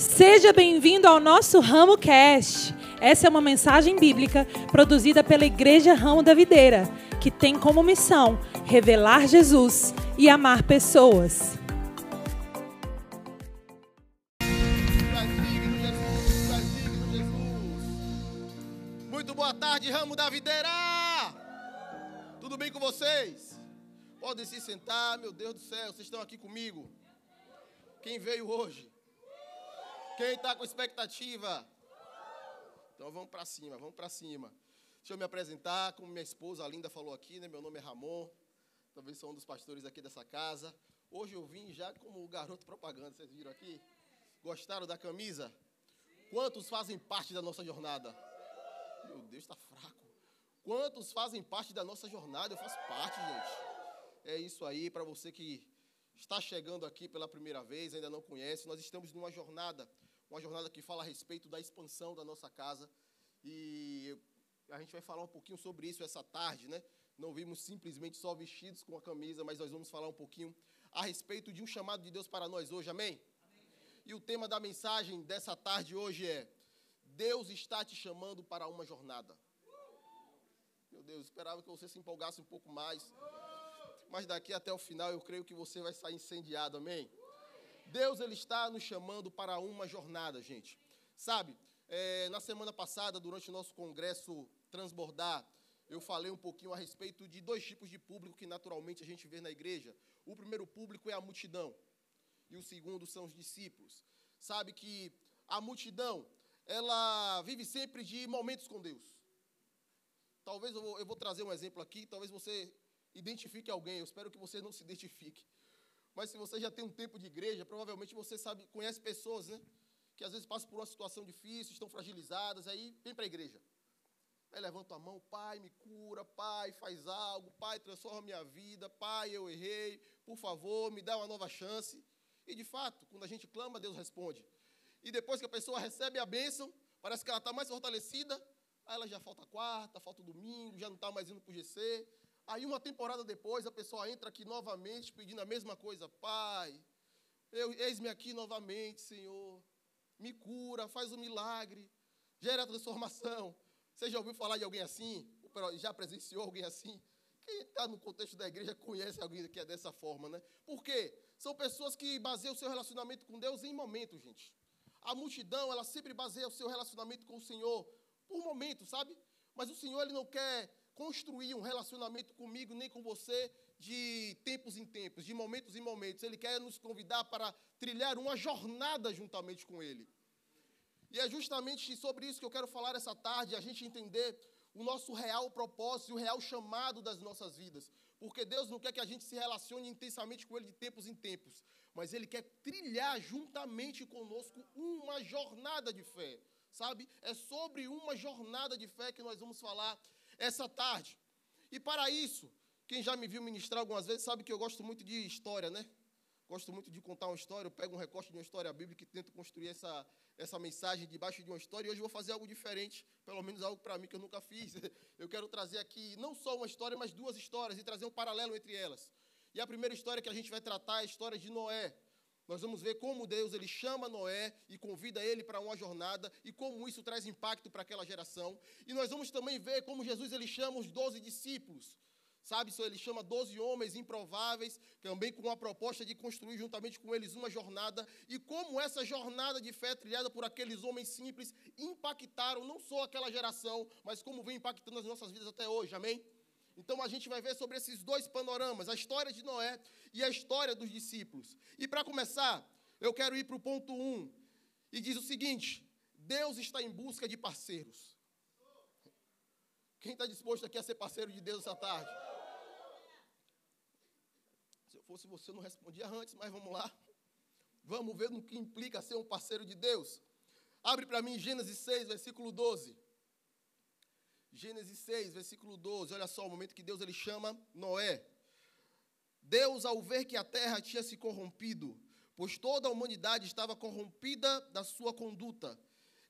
Seja bem-vindo ao nosso Ramo Cast. Essa é uma mensagem bíblica produzida pela Igreja Ramo da Videira, que tem como missão revelar Jesus e amar pessoas. Muito boa tarde, Ramo da Videira! Tudo bem com vocês? Podem se sentar, meu Deus do céu, vocês estão aqui comigo? Quem veio hoje? Quem está com expectativa? Então vamos para cima, vamos para cima. Deixa eu me apresentar, como minha esposa linda falou aqui, né? Meu nome é Ramon, talvez sou um dos pastores aqui dessa casa. Hoje eu vim já como garoto propaganda, vocês viram aqui? Gostaram da camisa? Quantos fazem parte da nossa jornada? Meu Deus, está fraco. Quantos fazem parte da nossa jornada? Eu faço parte, gente. É isso aí, para você que está chegando aqui pela primeira vez, ainda não conhece, nós estamos numa jornada uma jornada que fala a respeito da expansão da nossa casa. E a gente vai falar um pouquinho sobre isso essa tarde, né? Não vimos simplesmente só vestidos com a camisa, mas nós vamos falar um pouquinho a respeito de um chamado de Deus para nós hoje, amém? amém? E o tema da mensagem dessa tarde hoje é: Deus está te chamando para uma jornada. Meu Deus, esperava que você se empolgasse um pouco mais. Mas daqui até o final eu creio que você vai sair incendiado, amém? Deus ele está nos chamando para uma jornada, gente. Sabe, é, na semana passada, durante o nosso congresso Transbordar, eu falei um pouquinho a respeito de dois tipos de público que naturalmente a gente vê na igreja. O primeiro público é a multidão e o segundo são os discípulos. Sabe que a multidão, ela vive sempre de momentos com Deus. Talvez eu vou, eu vou trazer um exemplo aqui, talvez você identifique alguém, eu espero que você não se identifique. Mas se você já tem um tempo de igreja, provavelmente você sabe, conhece pessoas, né? Que às vezes passam por uma situação difícil, estão fragilizadas, aí vem para a igreja. Aí levanta a mão, pai, me cura, pai, faz algo, pai, transforma minha vida, pai, eu errei, por favor, me dá uma nova chance. E de fato, quando a gente clama, Deus responde. E depois que a pessoa recebe a bênção, parece que ela está mais fortalecida, aí ela já falta quarta, falta domingo, já não está mais indo para o GC, Aí uma temporada depois a pessoa entra aqui novamente pedindo a mesma coisa, Pai, eu, eis-me aqui novamente, Senhor, me cura, faz um milagre, gera transformação. Você já ouviu falar de alguém assim? Já presenciou alguém assim? Quem está no contexto da igreja conhece alguém que é dessa forma, né? Por quê? São pessoas que baseiam o seu relacionamento com Deus em momentos, gente. A multidão, ela sempre baseia o seu relacionamento com o Senhor por momentos, sabe? Mas o Senhor, ele não quer construir um relacionamento comigo nem com você de tempos em tempos, de momentos em momentos. Ele quer nos convidar para trilhar uma jornada juntamente com Ele. E é justamente sobre isso que eu quero falar essa tarde, a gente entender o nosso real propósito e o real chamado das nossas vidas. Porque Deus não quer que a gente se relacione intensamente com Ele de tempos em tempos, mas Ele quer trilhar juntamente conosco uma jornada de fé, sabe? É sobre uma jornada de fé que nós vamos falar essa tarde. E para isso, quem já me viu ministrar algumas vezes sabe que eu gosto muito de história, né? Gosto muito de contar uma história, eu pego um recorte de uma história bíblica e tento construir essa, essa mensagem debaixo de uma história. E hoje eu vou fazer algo diferente, pelo menos algo para mim que eu nunca fiz. Eu quero trazer aqui não só uma história, mas duas histórias e trazer um paralelo entre elas. E a primeira história que a gente vai tratar é a história de Noé. Nós vamos ver como Deus ele chama Noé e convida ele para uma jornada e como isso traz impacto para aquela geração. E nós vamos também ver como Jesus ele chama os doze discípulos. Sabe, ele chama doze homens improváveis, também com a proposta de construir juntamente com eles uma jornada, e como essa jornada de fé trilhada por aqueles homens simples impactaram não só aquela geração, mas como vem impactando as nossas vidas até hoje, amém? Então a gente vai ver sobre esses dois panoramas, a história de Noé e a história dos discípulos. E para começar, eu quero ir para o ponto 1. Um, e diz o seguinte: Deus está em busca de parceiros. Quem está disposto aqui a ser parceiro de Deus essa tarde? Se eu fosse você, eu não respondia antes, mas vamos lá. Vamos ver no que implica ser um parceiro de Deus. Abre para mim Gênesis 6, versículo 12. Gênesis 6, versículo 12. Olha só o momento que Deus ele chama Noé. Deus, ao ver que a terra tinha se corrompido, pois toda a humanidade estava corrompida da sua conduta,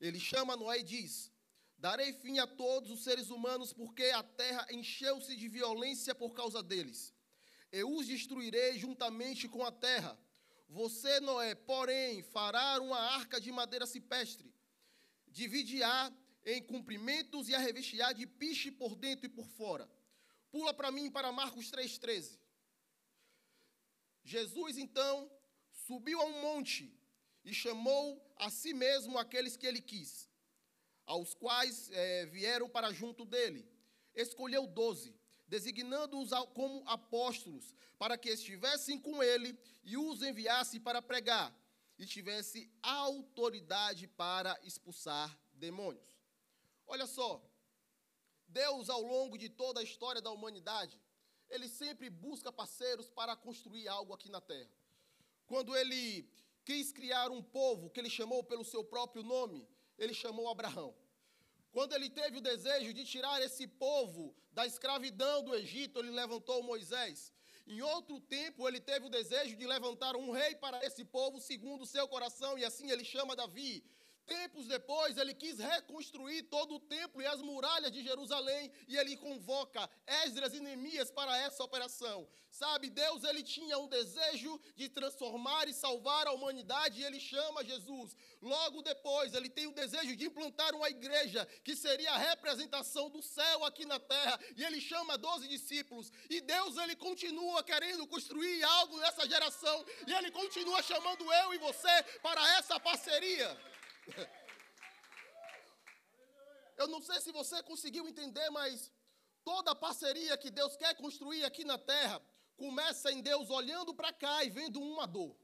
ele chama Noé e diz: Darei fim a todos os seres humanos, porque a terra encheu-se de violência por causa deles. Eu os destruirei juntamente com a terra. Você, Noé, porém, fará uma arca de madeira cipestre, dividirá em comprimentos e a revestirá de piche por dentro e por fora. Pula para mim para Marcos 3,13. Jesus, então, subiu a um monte e chamou a si mesmo aqueles que ele quis, aos quais é, vieram para junto dele. Escolheu doze designando-os como apóstolos, para que estivessem com ele e os enviasse para pregar, e tivesse autoridade para expulsar demônios. Olha só, Deus, ao longo de toda a história da humanidade, ele sempre busca parceiros para construir algo aqui na terra. Quando ele quis criar um povo que ele chamou pelo seu próprio nome, ele chamou Abraão. Quando ele teve o desejo de tirar esse povo da escravidão do Egito, ele levantou Moisés. Em outro tempo, ele teve o desejo de levantar um rei para esse povo segundo o seu coração, e assim ele chama Davi. Tempos depois, ele quis reconstruir todo o templo e as muralhas de Jerusalém, e ele convoca Esdras e Neemias para essa operação. Sabe, Deus ele tinha um desejo de transformar e salvar a humanidade, e ele chama Jesus. Logo depois, ele tem o desejo de implantar uma igreja que seria a representação do céu aqui na terra, e ele chama 12 discípulos. E Deus ele continua querendo construir algo nessa geração, e ele continua chamando eu e você para essa parceria. Eu não sei se você conseguiu entender, mas toda parceria que Deus quer construir aqui na terra começa em Deus olhando para cá e vendo uma dor.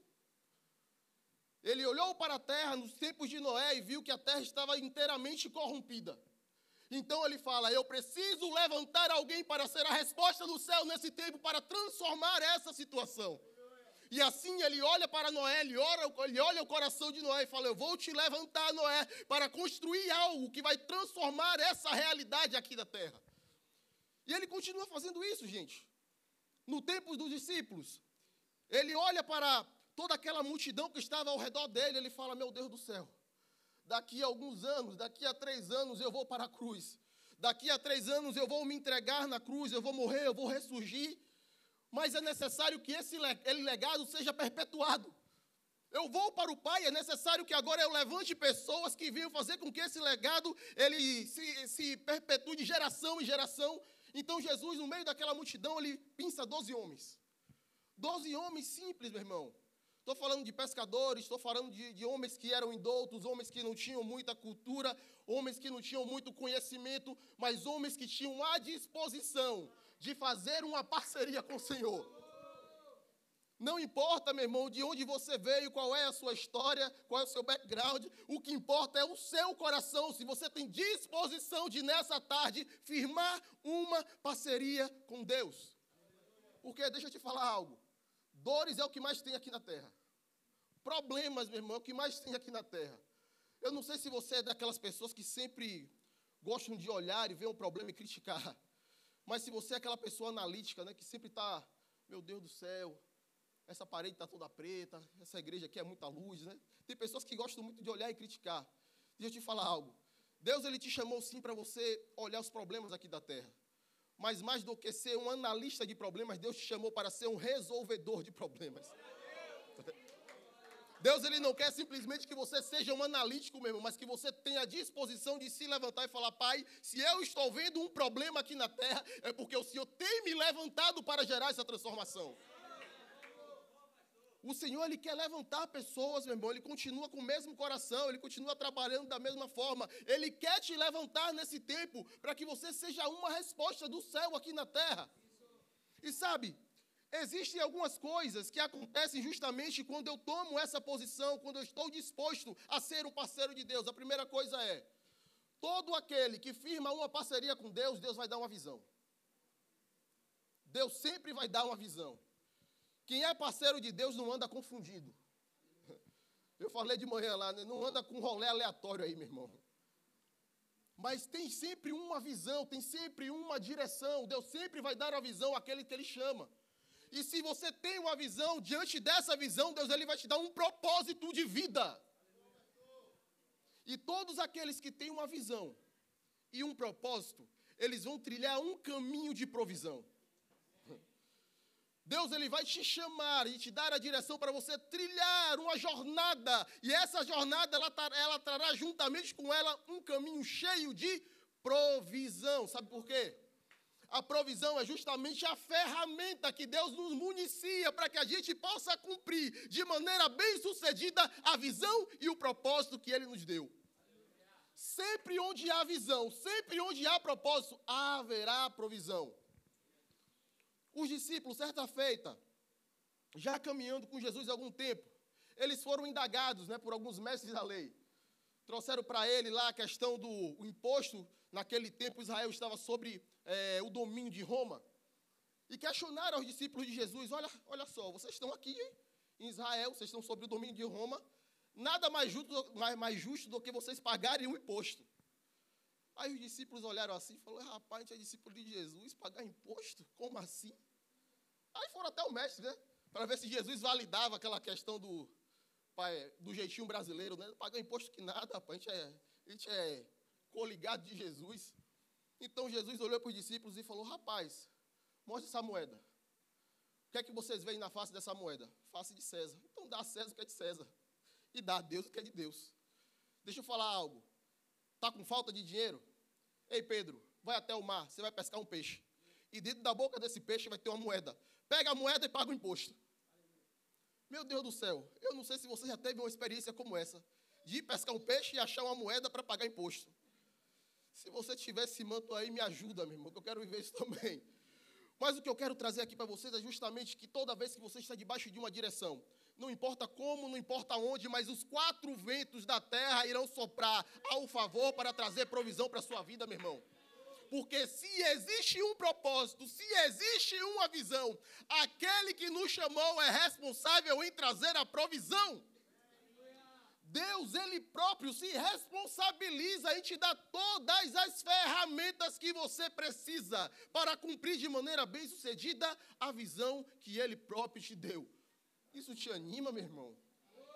Ele olhou para a terra nos tempos de Noé e viu que a terra estava inteiramente corrompida. Então ele fala: Eu preciso levantar alguém para ser a resposta do céu nesse tempo para transformar essa situação. E assim ele olha para Noé, ele, ele olha o coração de Noé e fala: Eu vou te levantar, Noé, para construir algo que vai transformar essa realidade aqui da terra. E ele continua fazendo isso, gente. No tempo dos discípulos, ele olha para toda aquela multidão que estava ao redor dele, ele fala: Meu Deus do céu, daqui a alguns anos, daqui a três anos eu vou para a cruz. Daqui a três anos eu vou me entregar na cruz, eu vou morrer, eu vou ressurgir mas é necessário que esse legado seja perpetuado. Eu vou para o Pai, é necessário que agora eu levante pessoas que venham fazer com que esse legado ele se, se perpetue de geração em geração. Então Jesus, no meio daquela multidão, ele pinça doze homens. Doze homens simples, meu irmão. Estou falando de pescadores, estou falando de, de, homens que eram indoutos, homens que não tinham muita cultura, homens que não tinham muito conhecimento, mas homens que tinham a disposição de fazer uma parceria com o Senhor. Não importa, meu irmão, de onde você veio, qual é a sua história, qual é o seu background, o que importa é o seu coração, se você tem disposição de nessa tarde firmar uma parceria com Deus. Porque deixa eu te falar algo. Dores é o que mais tem aqui na terra. Problemas, meu irmão, é o que mais tem aqui na terra. Eu não sei se você é daquelas pessoas que sempre gostam de olhar e ver um problema e criticar. Mas se você é aquela pessoa analítica, né, que sempre está, meu Deus do céu, essa parede está toda preta, essa igreja aqui é muita luz, né? Tem pessoas que gostam muito de olhar e criticar. Deixa eu te falar algo. Deus ele te chamou sim para você olhar os problemas aqui da terra. Mas mais do que ser um analista de problemas, Deus te chamou para ser um resolvedor de problemas. Deus ele não quer simplesmente que você seja um analítico mesmo, mas que você tenha a disposição de se levantar e falar: Pai, se eu estou vendo um problema aqui na terra, é porque o Senhor tem me levantado para gerar essa transformação. O Senhor ele quer levantar pessoas, meu irmão. Ele continua com o mesmo coração, ele continua trabalhando da mesma forma. Ele quer te levantar nesse tempo para que você seja uma resposta do céu aqui na terra. E sabe, Existem algumas coisas que acontecem justamente quando eu tomo essa posição, quando eu estou disposto a ser um parceiro de Deus. A primeira coisa é: todo aquele que firma uma parceria com Deus, Deus vai dar uma visão. Deus sempre vai dar uma visão. Quem é parceiro de Deus não anda confundido. Eu falei de manhã lá, né? não anda com rolê aleatório aí, meu irmão. Mas tem sempre uma visão, tem sempre uma direção. Deus sempre vai dar a visão àquele que Ele chama. E se você tem uma visão, diante dessa visão, Deus ele vai te dar um propósito de vida. E todos aqueles que têm uma visão e um propósito, eles vão trilhar um caminho de provisão. Deus ele vai te chamar e te dar a direção para você trilhar uma jornada. E essa jornada ela, ela trará juntamente com ela um caminho cheio de provisão. Sabe por quê? A provisão é justamente a ferramenta que Deus nos municia para que a gente possa cumprir de maneira bem sucedida a visão e o propósito que Ele nos deu. Sempre onde há visão, sempre onde há propósito, haverá provisão. Os discípulos, certa feita, já caminhando com Jesus há algum tempo, eles foram indagados né, por alguns mestres da lei. Trouxeram para ele lá a questão do imposto. Naquele tempo, Israel estava sobre é, o domínio de Roma. E questionaram aos discípulos de Jesus: olha, olha só, vocês estão aqui em Israel, vocês estão sobre o domínio de Roma. Nada mais justo, mais, mais justo do que vocês pagarem um imposto. Aí os discípulos olharam assim e falaram: rapaz, a gente é discípulo de Jesus, pagar imposto? Como assim? Aí foram até o mestre, né? Para ver se Jesus validava aquela questão do, do jeitinho brasileiro, né? Pagar imposto que nada, rapaz. A gente é, a gente é coligado de Jesus. Então Jesus olhou para os discípulos e falou: Rapaz, mostre essa moeda. O que é que vocês veem na face dessa moeda? Face de César. Então dá a César o que é de César. E dá a Deus o que é de Deus. Deixa eu falar algo. Está com falta de dinheiro? Ei, Pedro, vai até o mar, você vai pescar um peixe. E dentro da boca desse peixe vai ter uma moeda pega a moeda e paga o imposto. Meu Deus do céu, eu não sei se você já teve uma experiência como essa, de ir pescar um peixe e achar uma moeda para pagar imposto. Se você tiver esse manto aí, me ajuda, meu irmão, que eu quero viver isso também. Mas o que eu quero trazer aqui para vocês é justamente que toda vez que você está debaixo de uma direção, não importa como, não importa onde, mas os quatro ventos da terra irão soprar ao favor para trazer provisão para a sua vida, meu irmão. Porque se existe um propósito, se existe uma visão, aquele que nos chamou é responsável em trazer a provisão. Deus, Ele próprio, se responsabiliza em te dar todas as ferramentas que você precisa para cumprir de maneira bem sucedida a visão que Ele próprio te deu. Isso te anima, meu irmão?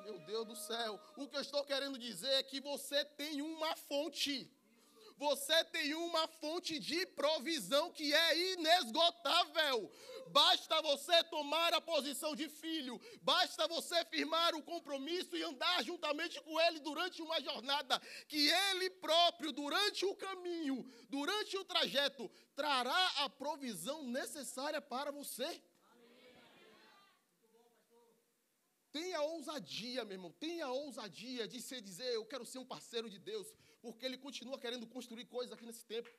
Meu Deus do céu. O que eu estou querendo dizer é que você tem uma fonte você tem uma fonte de provisão que é inesgotável. Basta você tomar a posição de filho, basta você firmar o compromisso e andar juntamente com ele durante uma jornada, que ele próprio, durante o caminho, durante o trajeto, trará a provisão necessária para você. Tenha ousadia, meu irmão, tenha ousadia de se dizer, eu quero ser um parceiro de Deus, porque Ele continua querendo construir coisas aqui nesse tempo.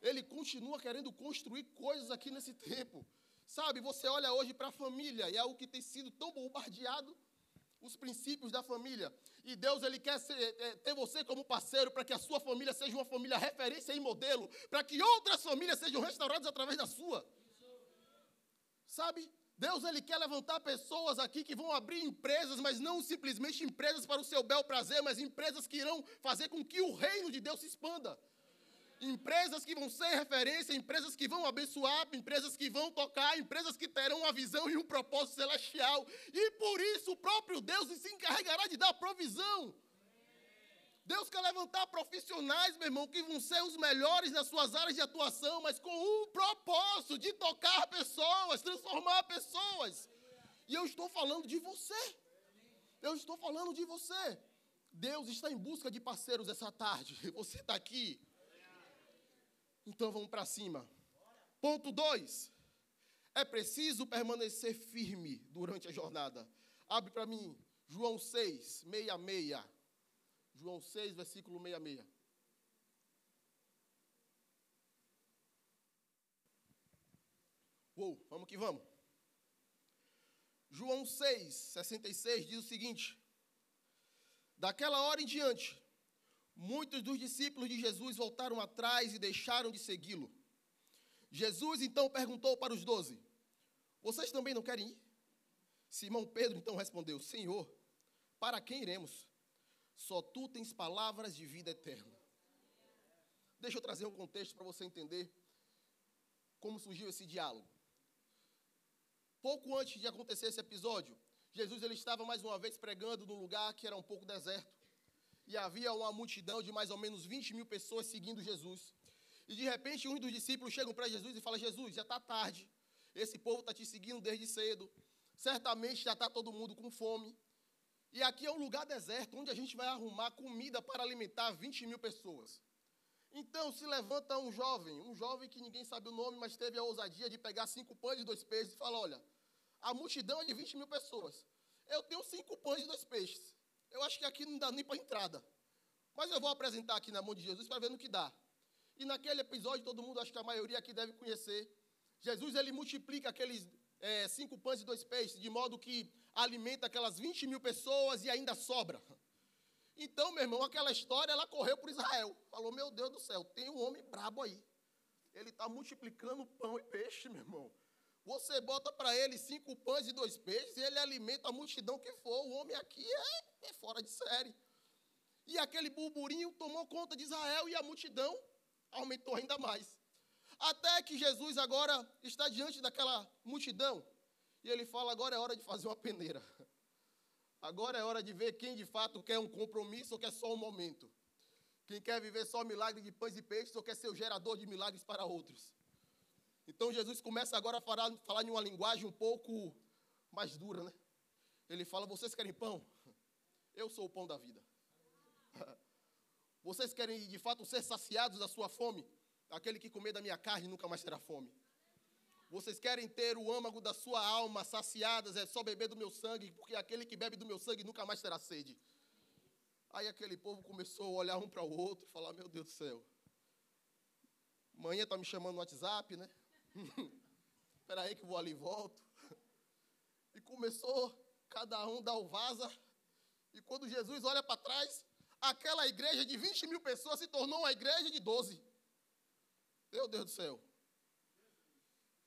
Ele continua querendo construir coisas aqui nesse tempo. Sabe, você olha hoje para a família, e é algo que tem sido tão bombardeado, os princípios da família. E Deus, Ele quer ser, é, ter você como parceiro para que a sua família seja uma família referência e modelo, para que outras famílias sejam restauradas através da sua. Sabe, Deus ele quer levantar pessoas aqui que vão abrir empresas, mas não simplesmente empresas para o seu bel prazer, mas empresas que irão fazer com que o reino de Deus se expanda. Empresas que vão ser referência, empresas que vão abençoar, empresas que vão tocar, empresas que terão uma visão e um propósito celestial. E por isso o próprio Deus se encarregará de dar provisão. Deus quer levantar profissionais, meu irmão, que vão ser os melhores nas suas áreas de atuação, mas com um propósito de tocar pessoas, transformar pessoas. E eu estou falando de você. Eu estou falando de você. Deus está em busca de parceiros essa tarde. Você está aqui. Então vamos para cima. Ponto 2. É preciso permanecer firme durante a jornada. Abre para mim, João 6, 66. João 6, versículo 66. Uou, vamos que vamos. João 6, 66 diz o seguinte: Daquela hora em diante, muitos dos discípulos de Jesus voltaram atrás e deixaram de segui-lo. Jesus então perguntou para os doze: Vocês também não querem ir? Simão Pedro então respondeu: Senhor, para quem iremos? Só tu tens palavras de vida eterna. Deixa eu trazer um contexto para você entender como surgiu esse diálogo. Pouco antes de acontecer esse episódio, Jesus ele estava mais uma vez pregando num lugar que era um pouco deserto. E havia uma multidão de mais ou menos 20 mil pessoas seguindo Jesus. E de repente, um dos discípulos chega para Jesus e fala: Jesus, já está tarde. Esse povo está te seguindo desde cedo. Certamente já está todo mundo com fome. E aqui é um lugar deserto, onde a gente vai arrumar comida para alimentar 20 mil pessoas. Então se levanta um jovem, um jovem que ninguém sabe o nome, mas teve a ousadia de pegar cinco pães e dois peixes e fala: Olha, a multidão é de 20 mil pessoas. Eu tenho cinco pães e dois peixes. Eu acho que aqui não dá nem para entrada. Mas eu vou apresentar aqui na mão de Jesus para ver no que dá. E naquele episódio, todo mundo, acho que a maioria aqui deve conhecer. Jesus ele multiplica aqueles é, cinco pães e dois peixes, de modo que alimenta aquelas 20 mil pessoas e ainda sobra. Então, meu irmão, aquela história, ela correu por Israel. Falou, meu Deus do céu, tem um homem brabo aí. Ele está multiplicando pão e peixe, meu irmão. Você bota para ele cinco pães e dois peixes e ele alimenta a multidão que for. O homem aqui é, é fora de série. E aquele burburinho tomou conta de Israel e a multidão aumentou ainda mais. Até que Jesus agora está diante daquela multidão e ele fala: agora é hora de fazer uma peneira. Agora é hora de ver quem de fato quer um compromisso ou quer só um momento. Quem quer viver só milagre de pães e peixes ou quer ser o gerador de milagres para outros. Então Jesus começa agora a falar, falar em uma linguagem um pouco mais dura, né? Ele fala: Vocês querem pão? Eu sou o pão da vida. Vocês querem de fato ser saciados da sua fome? Aquele que comer da minha carne nunca mais terá fome. Vocês querem ter o âmago da sua alma saciadas, é só beber do meu sangue, porque aquele que bebe do meu sangue nunca mais terá sede. Aí aquele povo começou a olhar um para o outro e falar: Meu Deus do céu, manhã está me chamando no WhatsApp, né? Espera aí que eu vou ali e volto. E começou cada um dar o vaza. E quando Jesus olha para trás, aquela igreja de 20 mil pessoas se tornou uma igreja de 12. Meu Deus do céu.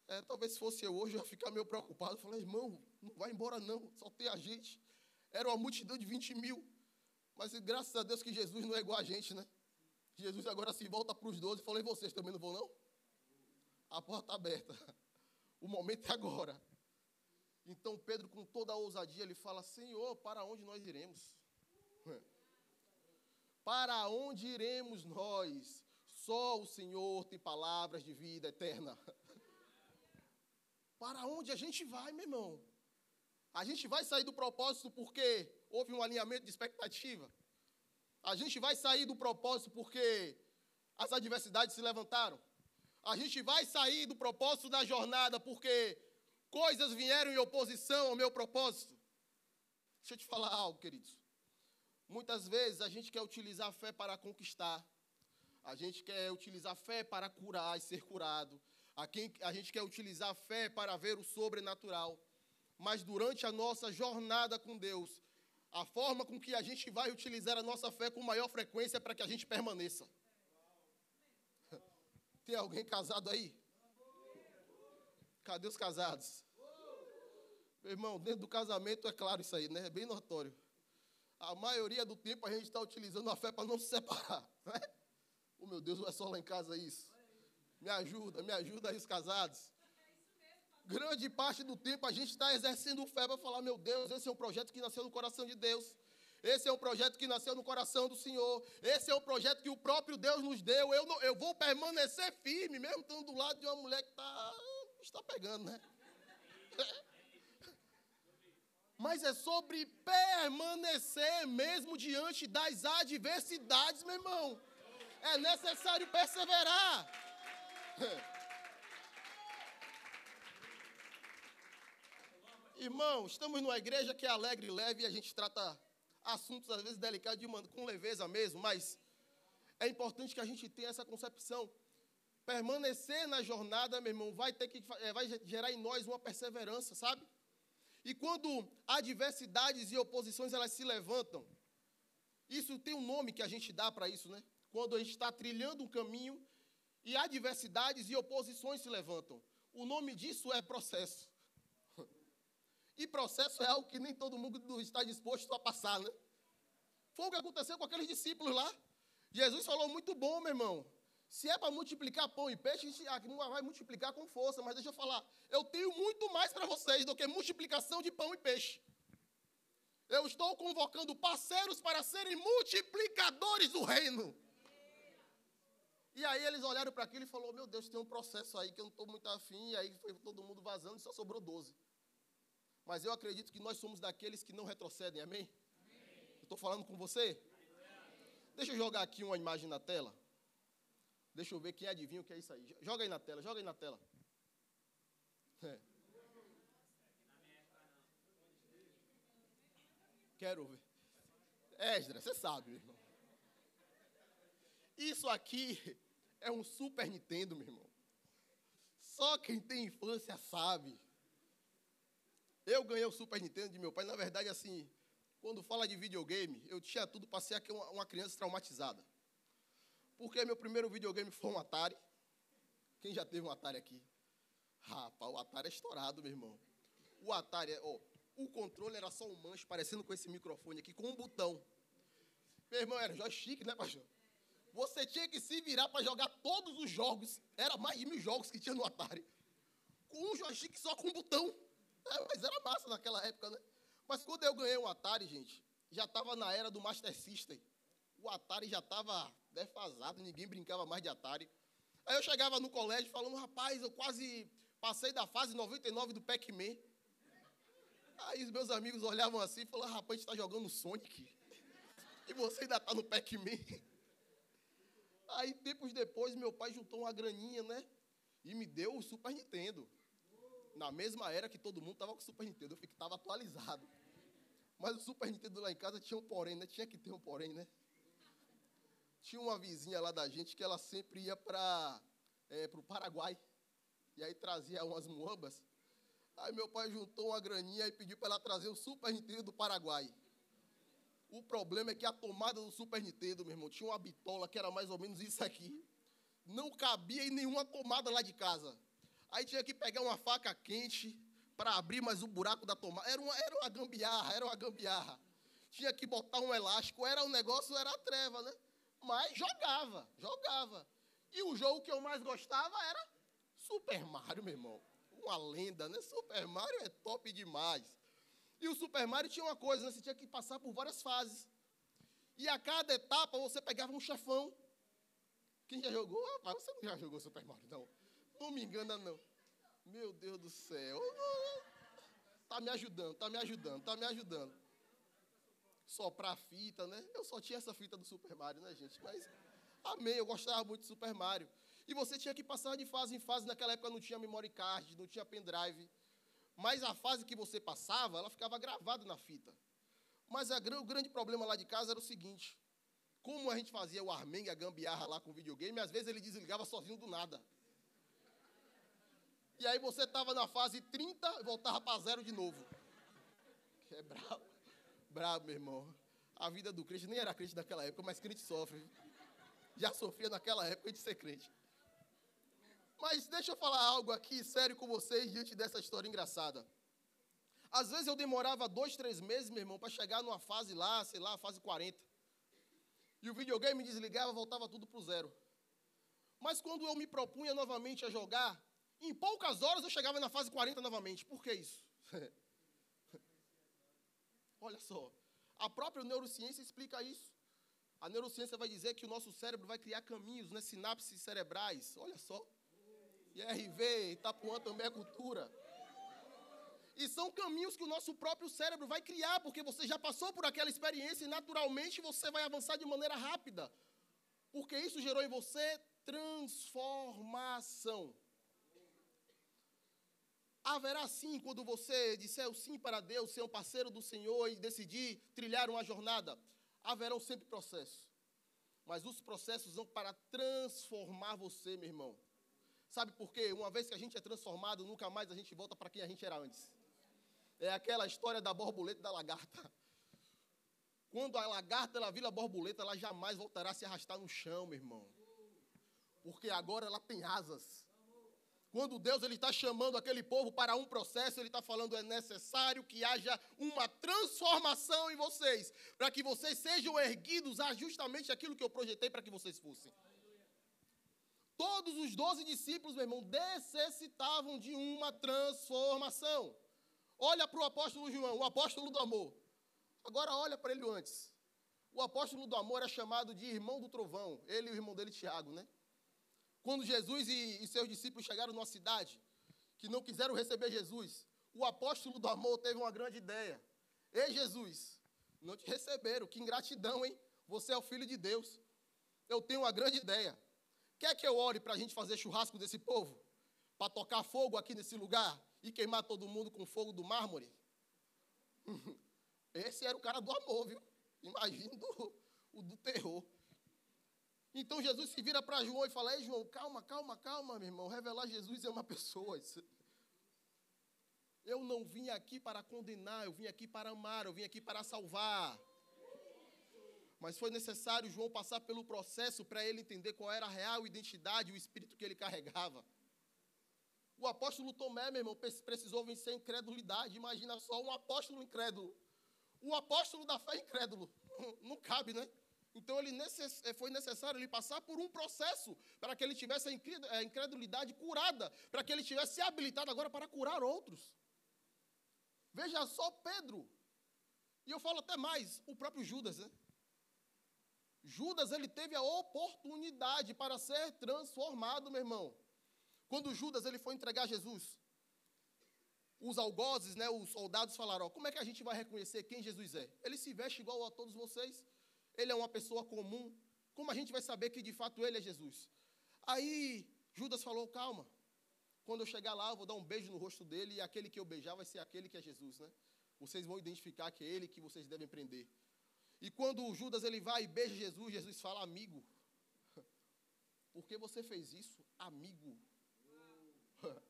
É, talvez se fosse eu hoje, eu ia ficar meio preocupado. Falei, irmão, não vai embora não, só tem a gente. Era uma multidão de 20 mil. Mas graças a Deus que Jesus não é igual a gente, né? Jesus agora se volta para os 12 e falou, e vocês também não vão não? A porta está aberta. O momento é agora. Então Pedro, com toda a ousadia, ele fala, Senhor, para onde nós iremos? Para onde iremos nós? Só o Senhor tem palavras de vida eterna. Para onde a gente vai, meu irmão? A gente vai sair do propósito porque houve um alinhamento de expectativa. A gente vai sair do propósito porque as adversidades se levantaram. A gente vai sair do propósito da jornada porque coisas vieram em oposição ao meu propósito. Deixa eu te falar algo, queridos. Muitas vezes a gente quer utilizar a fé para conquistar. A gente quer utilizar fé para curar e ser curado. A, quem, a gente quer utilizar fé para ver o sobrenatural. Mas durante a nossa jornada com Deus, a forma com que a gente vai utilizar a nossa fé com maior frequência é para que a gente permaneça. Tem alguém casado aí? Cadê os casados? Meu irmão, dentro do casamento é claro isso aí, né? É bem notório. A maioria do tempo a gente está utilizando a fé para não se separar. Né? Oh, meu Deus, não é só lá em casa isso. Me ajuda, me ajuda aí os casados. Grande parte do tempo a gente está exercendo fé para falar, meu Deus, esse é um projeto que nasceu no coração de Deus. Esse é um projeto que nasceu no coração do Senhor. Esse é um projeto que o próprio Deus nos deu. Eu, não, eu vou permanecer firme, mesmo estando do lado de uma mulher que está, está pegando, né? Mas é sobre permanecer mesmo diante das adversidades, meu irmão. É necessário perseverar. Irmão, estamos numa igreja que é alegre e leve e a gente trata assuntos às vezes delicados de uma, com leveza mesmo, mas é importante que a gente tenha essa concepção. Permanecer na jornada, meu irmão, vai ter que é, vai gerar em nós uma perseverança, sabe? E quando adversidades e oposições elas se levantam, isso tem um nome que a gente dá para isso, né? Quando a gente está trilhando um caminho e adversidades e oposições se levantam. O nome disso é processo. E processo é algo que nem todo mundo está disposto a passar, né? Foi o que aconteceu com aqueles discípulos lá. Jesus falou muito bom, meu irmão. Se é para multiplicar pão e peixe, a gente vai multiplicar com força. Mas deixa eu falar, eu tenho muito mais para vocês do que multiplicação de pão e peixe. Eu estou convocando parceiros para serem multiplicadores do reino. E aí eles olharam para aquilo e falaram, meu Deus, tem um processo aí que eu não estou muito afim, e aí foi todo mundo vazando e só sobrou 12. Mas eu acredito que nós somos daqueles que não retrocedem, amém? amém. Estou falando com você? Deixa eu jogar aqui uma imagem na tela. Deixa eu ver quem adivinha o que é isso aí. Joga aí na tela, joga aí na tela. É. Quero ver. Esdra, você sabe, irmão. Isso aqui é um Super Nintendo, meu irmão. Só quem tem infância sabe. Eu ganhei o Super Nintendo de meu pai. Na verdade, assim, quando fala de videogame, eu tinha tudo para ser uma, uma criança traumatizada. Porque meu primeiro videogame foi um Atari. Quem já teve um Atari aqui? Rapaz, o Atari é estourado, meu irmão. O Atari, ó, o controle era só um manche, parecendo com esse microfone aqui, com um botão. Meu irmão, era joystick, né, pastor? Você tinha que se virar para jogar todos os jogos. Era mais de mil jogos que tinha no Atari. Com um joystick só com um botão. É, mas era massa naquela época, né? Mas quando eu ganhei um Atari, gente, já estava na era do Master System. O Atari já estava defasado, ninguém brincava mais de Atari. Aí eu chegava no colégio falando, rapaz, eu quase passei da fase 99 do Pac-Man. Aí os meus amigos olhavam assim e falavam, rapaz, a gente está jogando Sonic. E você ainda está no Pac-Man. Aí, tempos depois, meu pai juntou uma graninha, né? E me deu o Super Nintendo. Na mesma era que todo mundo estava com o Super Nintendo. Eu fiquei estava atualizado. Mas o Super Nintendo lá em casa tinha um porém, né? Tinha que ter um porém, né? Tinha uma vizinha lá da gente que ela sempre ia para é, o Paraguai. E aí trazia umas muambas. Aí meu pai juntou uma graninha e pediu para ela trazer o Super Nintendo do Paraguai. O problema é que a tomada do Super Nintendo, meu irmão, tinha uma bitola que era mais ou menos isso aqui. Não cabia em nenhuma tomada lá de casa. Aí tinha que pegar uma faca quente para abrir mais o buraco da tomada. Era uma, era uma gambiarra, era uma gambiarra. Tinha que botar um elástico, era um negócio, era a treva, né? Mas jogava, jogava. E o jogo que eu mais gostava era Super Mario, meu irmão. Uma lenda, né? Super Mario é top demais. E o Super Mario tinha uma coisa, né? você tinha que passar por várias fases. E a cada etapa você pegava um chefão. Quem já jogou? Rapaz, você não já jogou Super Mario, não. Não me engana, não. Meu Deus do céu. Tá me ajudando, tá me ajudando, tá me ajudando. Soprar fita, né? Eu só tinha essa fita do Super Mario, né, gente? Mas amei, eu gostava muito do Super Mario. E você tinha que passar de fase em fase. Naquela época não tinha memory card, não tinha pendrive. Mas a fase que você passava, ela ficava gravada na fita. Mas a, o grande problema lá de casa era o seguinte: como a gente fazia o armengue, a gambiarra lá com o videogame, às vezes ele desligava sozinho do nada. E aí você estava na fase 30 e voltava para zero de novo. Que é brabo. Brabo, meu irmão. A vida do crente nem era crente naquela época, mas crente sofre. Já sofria naquela época de ser crente. Mas deixa eu falar algo aqui sério com vocês diante dessa história engraçada. Às vezes eu demorava dois, três meses, meu irmão, para chegar numa fase lá, sei lá, fase 40. E o videogame desligava, voltava tudo para o zero. Mas quando eu me propunha novamente a jogar, em poucas horas eu chegava na fase 40 novamente. Por que isso? Olha só, a própria neurociência explica isso. A neurociência vai dizer que o nosso cérebro vai criar caminhos, né, sinapses cerebrais. Olha só. IRV, Itapuã também é cultura. E são caminhos que o nosso próprio cérebro vai criar, porque você já passou por aquela experiência e naturalmente você vai avançar de maneira rápida. Porque isso gerou em você transformação. Haverá sim, quando você disser o sim para Deus, ser um parceiro do Senhor e decidir trilhar uma jornada, haverão sempre processos. Mas os processos vão para transformar você, meu irmão. Sabe por quê? Uma vez que a gente é transformado, nunca mais a gente volta para quem a gente era antes. É aquela história da borboleta e da lagarta. Quando a lagarta ela vira borboleta, ela jamais voltará a se arrastar no chão, meu irmão. Porque agora ela tem asas. Quando Deus ele está chamando aquele povo para um processo, ele está falando é necessário que haja uma transformação em vocês, para que vocês sejam erguidos a justamente aquilo que eu projetei para que vocês fossem. Todos os doze discípulos, meu irmão, necessitavam de uma transformação. Olha para o apóstolo João, o apóstolo do amor. Agora olha para ele antes. O apóstolo do amor é chamado de irmão do trovão. Ele e o irmão dele, Tiago, né? Quando Jesus e, e seus discípulos chegaram numa cidade que não quiseram receber Jesus, o apóstolo do amor teve uma grande ideia. Ei, Jesus, não te receberam, que ingratidão, hein? Você é o filho de Deus. Eu tenho uma grande ideia. Quer que eu ore para a gente fazer churrasco desse povo? Para tocar fogo aqui nesse lugar e queimar todo mundo com fogo do mármore? Esse era o cara do amor, viu? Imagina do, o do terror. Então Jesus se vira para João e fala: Ei, João, calma, calma, calma, meu irmão. Revelar Jesus é uma pessoa. Eu não vim aqui para condenar, eu vim aqui para amar, eu vim aqui para salvar. Mas foi necessário João passar pelo processo para ele entender qual era a real identidade, o espírito que ele carregava. O apóstolo Tomé, meu irmão, precisou vencer a incredulidade. Imagina só um apóstolo incrédulo. O apóstolo da fé incrédulo. Não cabe, né? Então ele necess, eh, foi necessário ele passar por um processo para que ele tivesse a incredulidade curada, para que ele tivesse habilitado agora para curar outros. Veja só Pedro. E eu falo até mais, o próprio Judas, né? Judas ele teve a oportunidade para ser transformado, meu irmão. Quando Judas ele foi entregar Jesus, os algozes, né, os soldados falaram: ó, como é que a gente vai reconhecer quem Jesus é? Ele se veste igual a todos vocês. Ele é uma pessoa comum. Como a gente vai saber que de fato ele é Jesus? Aí Judas falou: calma. Quando eu chegar lá, eu vou dar um beijo no rosto dele e aquele que eu beijar vai ser aquele que é Jesus, né? Vocês vão identificar que é ele que vocês devem prender. E quando Judas ele vai e beija Jesus, Jesus fala: amigo. Por que você fez isso? Amigo.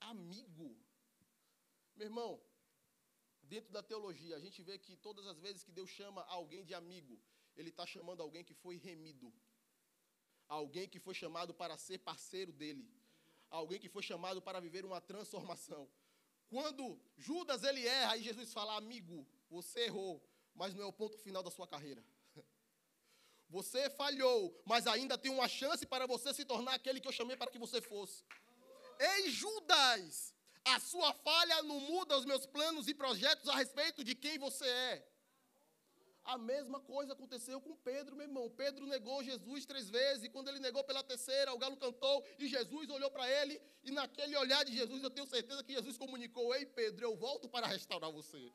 amigo. Meu irmão, dentro da teologia, a gente vê que todas as vezes que Deus chama alguém de amigo, Ele está chamando alguém que foi remido, alguém que foi chamado para ser parceiro dele, alguém que foi chamado para viver uma transformação. Quando Judas ele erra, aí Jesus fala: Amigo, você errou, mas não é o ponto final da sua carreira. Você falhou, mas ainda tem uma chance para você se tornar aquele que eu chamei para que você fosse. Ei, Judas, a sua falha não muda os meus planos e projetos a respeito de quem você é. A mesma coisa aconteceu com Pedro, meu irmão. Pedro negou Jesus três vezes, e quando ele negou pela terceira, o galo cantou, e Jesus olhou para ele, e naquele olhar de Jesus, eu tenho certeza que Jesus comunicou: Ei, Pedro, eu volto para restaurar você.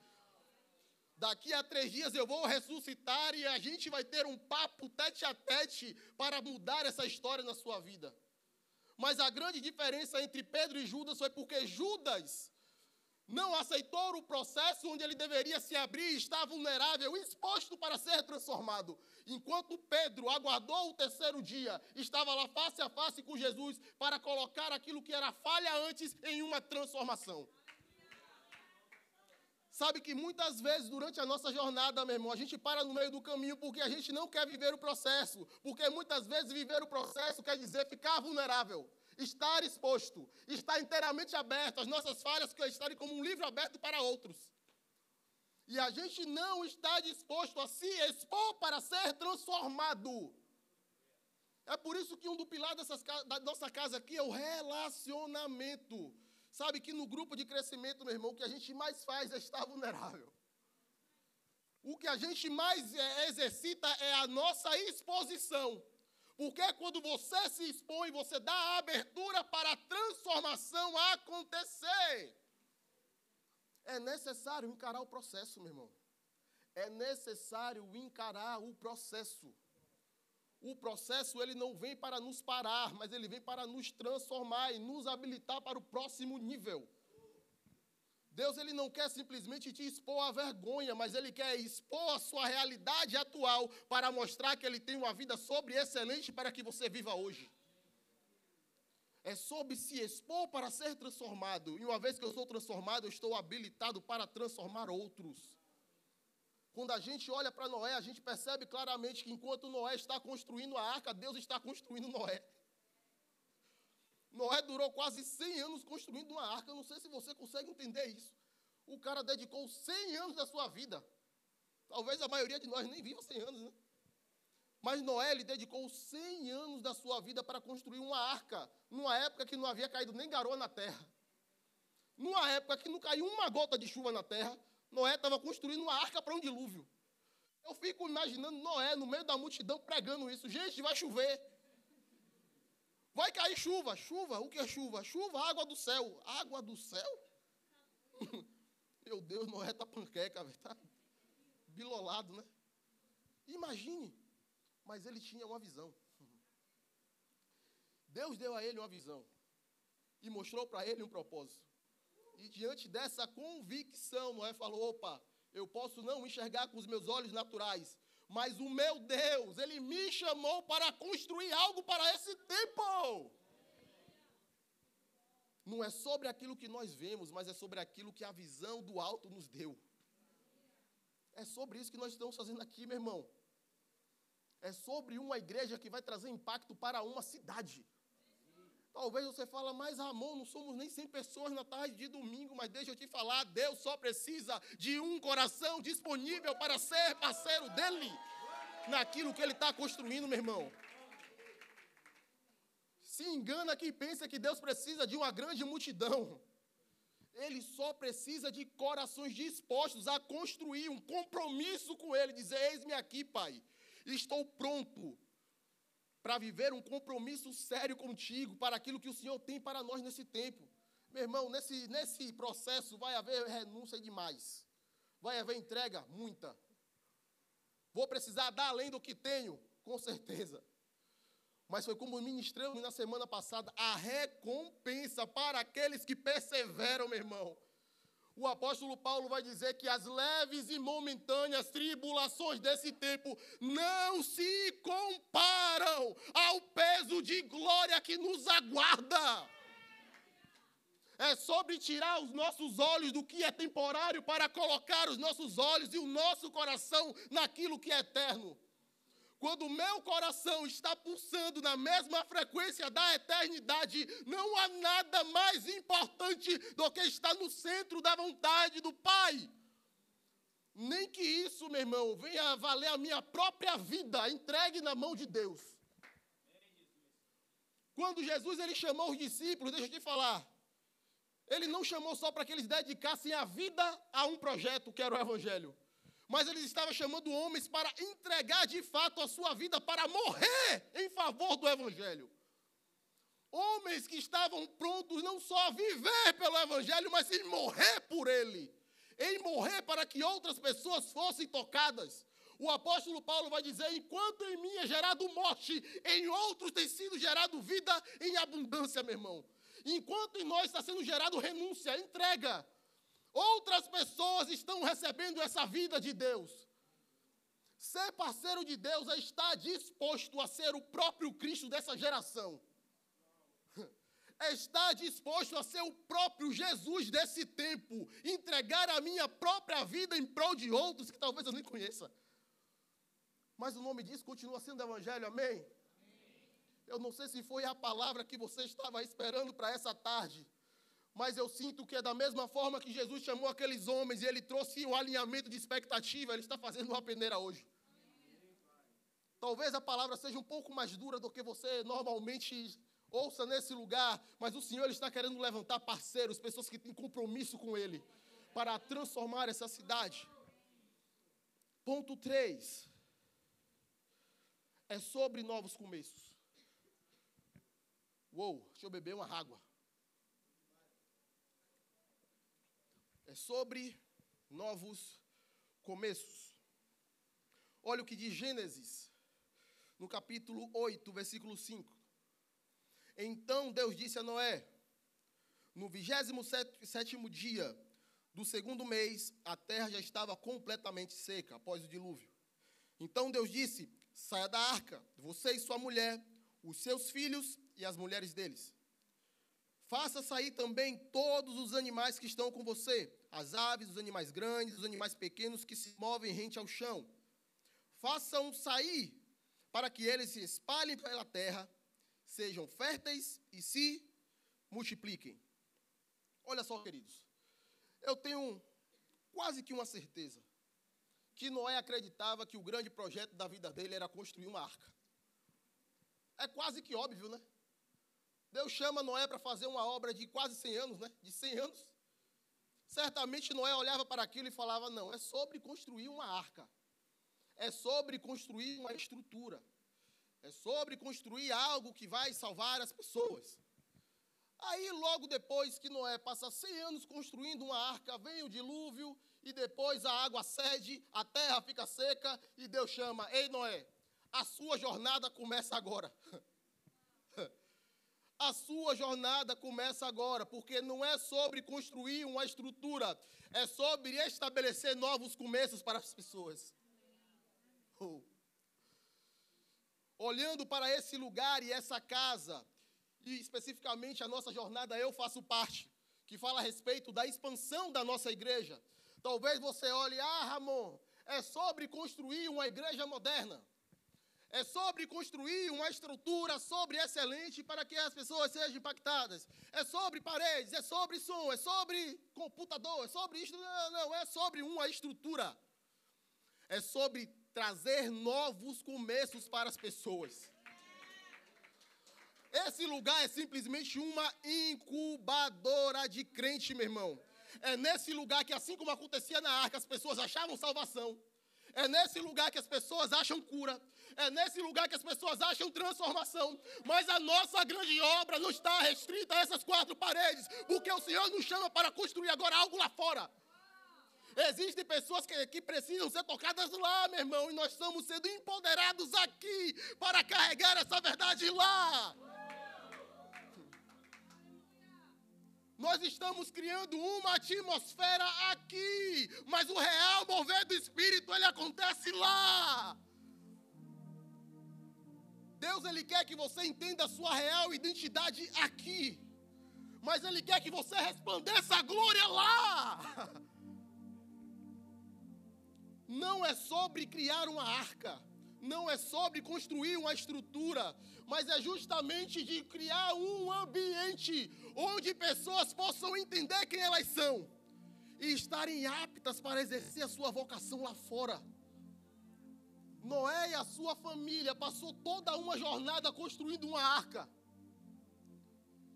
Daqui a três dias eu vou ressuscitar e a gente vai ter um papo tete a tete para mudar essa história na sua vida. Mas a grande diferença entre Pedro e Judas foi porque Judas não aceitou o processo onde ele deveria se abrir e estar vulnerável, exposto para ser transformado. Enquanto Pedro aguardou o terceiro dia, estava lá face a face com Jesus para colocar aquilo que era falha antes em uma transformação. Sabe que muitas vezes durante a nossa jornada, meu irmão, a gente para no meio do caminho porque a gente não quer viver o processo. Porque muitas vezes viver o processo quer dizer ficar vulnerável, estar exposto, estar inteiramente aberto, as nossas falhas que estarem como um livro aberto para outros. E a gente não está disposto a se expor para ser transformado. É por isso que um do pilar dessas, da nossa casa aqui é o relacionamento. Sabe que no grupo de crescimento, meu irmão, o que a gente mais faz é estar vulnerável. O que a gente mais é, exercita é a nossa exposição. Porque quando você se expõe, você dá a abertura para a transformação acontecer. É necessário encarar o processo, meu irmão. É necessário encarar o processo. O processo ele não vem para nos parar, mas ele vem para nos transformar e nos habilitar para o próximo nível. Deus ele não quer simplesmente te expor à vergonha, mas ele quer expor a sua realidade atual para mostrar que ele tem uma vida sobre excelente para que você viva hoje. É sobre se expor para ser transformado. E uma vez que eu sou transformado, eu estou habilitado para transformar outros. Quando a gente olha para Noé, a gente percebe claramente que enquanto Noé está construindo a arca, Deus está construindo Noé. Noé durou quase 100 anos construindo uma arca. Eu não sei se você consegue entender isso. O cara dedicou 100 anos da sua vida. Talvez a maioria de nós nem viva 100 anos, né? Mas Noé ele dedicou 100 anos da sua vida para construir uma arca, numa época que não havia caído nem garoa na terra. Numa época que não caiu uma gota de chuva na terra, Noé estava construindo uma arca para um dilúvio. Eu fico imaginando Noé no meio da multidão pregando isso. Gente, vai chover. Vai cair chuva. Chuva, o que é chuva? Chuva, água do céu. Água do céu? Meu Deus, Noé tá panqueca, velho. Tá bilolado, né? Imagine. Mas ele tinha uma visão. Deus deu a ele uma visão. E mostrou para ele um propósito. E diante dessa convicção, Noé falou: opa, eu posso não enxergar com os meus olhos naturais, mas o meu Deus, ele me chamou para construir algo para esse tempo. Não é sobre aquilo que nós vemos, mas é sobre aquilo que a visão do alto nos deu. É sobre isso que nós estamos fazendo aqui, meu irmão. É sobre uma igreja que vai trazer impacto para uma cidade. Talvez você fala, mas Ramon, não somos nem 100 pessoas na tarde de domingo, mas deixa eu te falar, Deus só precisa de um coração disponível para ser parceiro dele naquilo que ele está construindo, meu irmão. Se engana quem pensa que Deus precisa de uma grande multidão. Ele só precisa de corações dispostos a construir um compromisso com Ele, dizer: Eis-me aqui, Pai, estou pronto para viver um compromisso sério contigo, para aquilo que o Senhor tem para nós nesse tempo. Meu irmão, nesse, nesse processo vai haver renúncia demais, vai haver entrega, muita. Vou precisar dar além do que tenho, com certeza. Mas foi como ministramos na semana passada, a recompensa para aqueles que perseveram, meu irmão. O apóstolo Paulo vai dizer que as leves e momentâneas tribulações desse tempo não se comparam ao peso de glória que nos aguarda. É sobre tirar os nossos olhos do que é temporário para colocar os nossos olhos e o nosso coração naquilo que é eterno. Quando o meu coração está pulsando na mesma frequência da eternidade, não há nada mais importante do que estar no centro da vontade do Pai. Nem que isso, meu irmão, venha valer a minha própria vida, entregue na mão de Deus. Quando Jesus ele chamou os discípulos, deixa eu te falar, ele não chamou só para que eles dedicassem a vida a um projeto que era o Evangelho mas ele estava chamando homens para entregar de fato a sua vida para morrer em favor do Evangelho. Homens que estavam prontos não só a viver pelo Evangelho, mas em morrer por ele, em morrer para que outras pessoas fossem tocadas. O apóstolo Paulo vai dizer: enquanto em mim é gerado morte, em outros tem sido gerado vida em abundância, meu irmão. Enquanto em nós está sendo gerado renúncia, entrega, Outras pessoas estão recebendo essa vida de Deus. Ser parceiro de Deus é estar disposto a ser o próprio Cristo dessa geração. É estar disposto a ser o próprio Jesus desse tempo. Entregar a minha própria vida em prol de outros que talvez eu nem conheça. Mas o nome disso continua sendo Evangelho, amém? Eu não sei se foi a palavra que você estava esperando para essa tarde mas eu sinto que é da mesma forma que Jesus chamou aqueles homens e ele trouxe um alinhamento de expectativa, ele está fazendo uma peneira hoje. Talvez a palavra seja um pouco mais dura do que você normalmente ouça nesse lugar, mas o Senhor está querendo levantar parceiros, pessoas que têm compromisso com Ele, para transformar essa cidade. Ponto 3. É sobre novos começos. Uou, deixa eu beber uma água. É sobre novos começos. Olha o que diz Gênesis, no capítulo 8, versículo 5. Então Deus disse a Noé: No vigésimo sétimo dia do segundo mês, a terra já estava completamente seca após o dilúvio. Então Deus disse: Saia da arca, você e sua mulher, os seus filhos e as mulheres deles. Faça sair também todos os animais que estão com você, as aves, os animais grandes, os animais pequenos que se movem rente ao chão. Façam sair para que eles se espalhem pela terra, sejam férteis e se multipliquem. Olha só, queridos, eu tenho quase que uma certeza que Noé acreditava que o grande projeto da vida dele era construir uma arca. É quase que óbvio, né? Deus chama Noé para fazer uma obra de quase 100 anos, né? De 100 anos. Certamente Noé olhava para aquilo e falava: não, é sobre construir uma arca. É sobre construir uma estrutura. É sobre construir algo que vai salvar as pessoas. Aí, logo depois que Noé passa 100 anos construindo uma arca, vem o dilúvio e depois a água cede, a terra fica seca e Deus chama: Ei, Noé, a sua jornada começa agora. A sua jornada começa agora, porque não é sobre construir uma estrutura, é sobre estabelecer novos começos para as pessoas. Oh. Olhando para esse lugar e essa casa, e especificamente a nossa jornada, eu faço parte, que fala a respeito da expansão da nossa igreja. Talvez você olhe, ah, Ramon, é sobre construir uma igreja moderna. É sobre construir uma estrutura sobre excelente para que as pessoas sejam impactadas. É sobre paredes, é sobre som, é sobre computador, é sobre isto. Não, não, é sobre uma estrutura. É sobre trazer novos começos para as pessoas. Esse lugar é simplesmente uma incubadora de crente, meu irmão. É nesse lugar que, assim como acontecia na arca, as pessoas achavam salvação. É nesse lugar que as pessoas acham cura. É nesse lugar que as pessoas acham transformação. Mas a nossa grande obra não está restrita a essas quatro paredes, porque o Senhor nos chama para construir agora algo lá fora. Existem pessoas que, que, precisam ser tocadas lá, meu irmão, e nós estamos sendo empoderados aqui para carregar essa verdade lá. Nós estamos criando uma atmosfera aqui, mas o real mover do Espírito, ele acontece lá. Deus, ele quer que você entenda a sua real identidade aqui, mas ele quer que você resplandeça a glória lá. Não é sobre criar uma arca, não é sobre construir uma estrutura, mas é justamente de criar um ambiente onde pessoas possam entender quem elas são e estarem aptas para exercer a sua vocação lá fora. Noé e a sua família passou toda uma jornada construindo uma arca.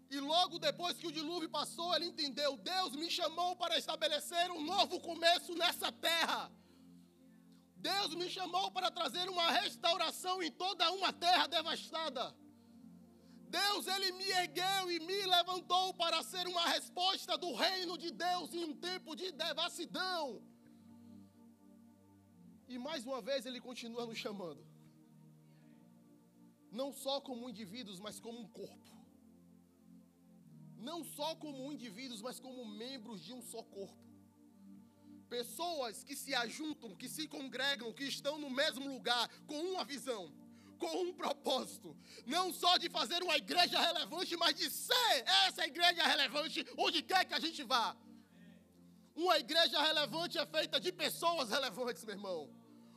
E logo depois que o dilúvio passou, ele entendeu: Deus me chamou para estabelecer um novo começo nessa terra. Deus me chamou para trazer uma restauração em toda uma terra devastada. Deus, Ele me ergueu e me levantou para ser uma resposta do reino de Deus em um tempo de devassidão. E mais uma vez Ele continua nos chamando. Não só como indivíduos, mas como um corpo. Não só como indivíduos, mas como membros de um só corpo. Pessoas que se ajuntam, que se congregam, que estão no mesmo lugar, com uma visão com um propósito. Não só de fazer uma igreja relevante, mas de ser essa igreja relevante onde quer que a gente vá. Uma igreja relevante é feita de pessoas relevantes, meu irmão.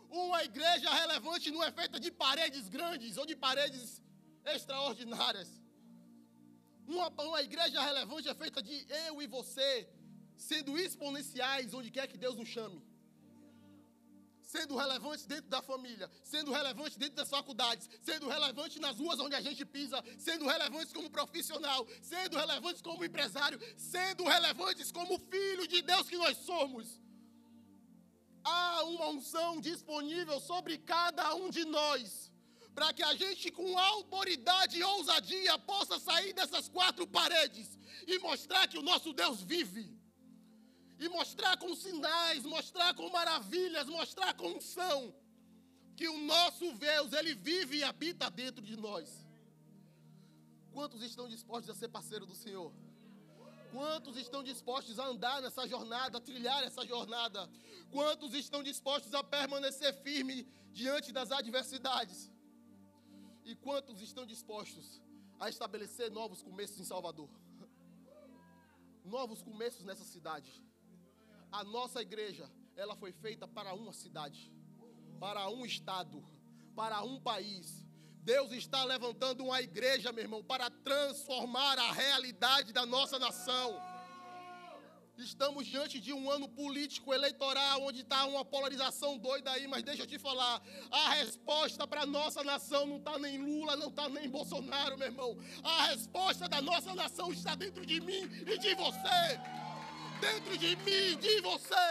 Uma igreja relevante não é feita de paredes grandes ou de paredes extraordinárias. Uma, uma igreja relevante é feita de eu e você, sendo exponenciais onde quer que Deus nos chame sendo relevante dentro da família, sendo relevante dentro das faculdades, sendo relevante nas ruas onde a gente pisa, sendo relevantes como profissional, sendo relevantes como empresário, sendo relevantes como filho de Deus que nós somos. Há uma unção disponível sobre cada um de nós, para que a gente, com autoridade e ousadia, possa sair dessas quatro paredes e mostrar que o nosso Deus vive e mostrar com sinais, mostrar com maravilhas, mostrar com unção que o nosso Deus, ele vive e habita dentro de nós. Quantos estão dispostos a ser parceiro do Senhor? Quantos estão dispostos a andar nessa jornada, a trilhar essa jornada? Quantos estão dispostos a permanecer firme diante das adversidades? E quantos estão dispostos a estabelecer novos começos em Salvador? Novos começos nessa cidade. A nossa igreja, ela foi feita para uma cidade, para um estado, para um país. Deus está levantando uma igreja, meu irmão, para transformar a realidade da nossa nação. Estamos diante de um ano político eleitoral onde está uma polarização doida aí, mas deixa eu te falar: a resposta para a nossa nação não está nem Lula, não está nem Bolsonaro, meu irmão. A resposta da nossa nação está dentro de mim e de você dentro de mim e de você.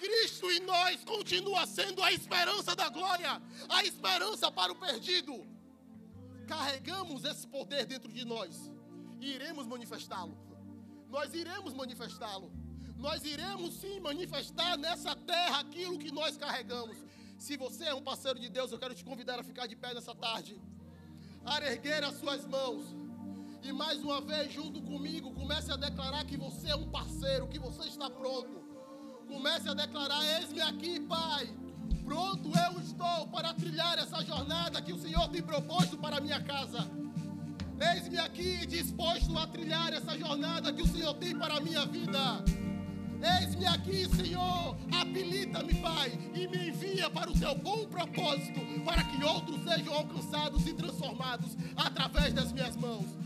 Cristo em nós continua sendo a esperança da glória, a esperança para o perdido. carregamos esse poder dentro de nós e iremos manifestá-lo. Nós iremos manifestá-lo. Nós iremos sim manifestar nessa terra aquilo que nós carregamos. Se você é um parceiro de Deus, eu quero te convidar a ficar de pé nessa tarde, a erguer as suas mãos. E mais uma vez, junto comigo, comece a declarar que você é um parceiro, que você está pronto. Comece a declarar: Eis-me aqui, Pai. Pronto eu estou para trilhar essa jornada que o Senhor tem proposto para a minha casa. Eis-me aqui disposto a trilhar essa jornada que o Senhor tem para a minha vida. Eis-me aqui, Senhor, habilita-me, Pai, e me envia para o teu bom propósito, para que outros sejam alcançados e transformados através das minhas mãos.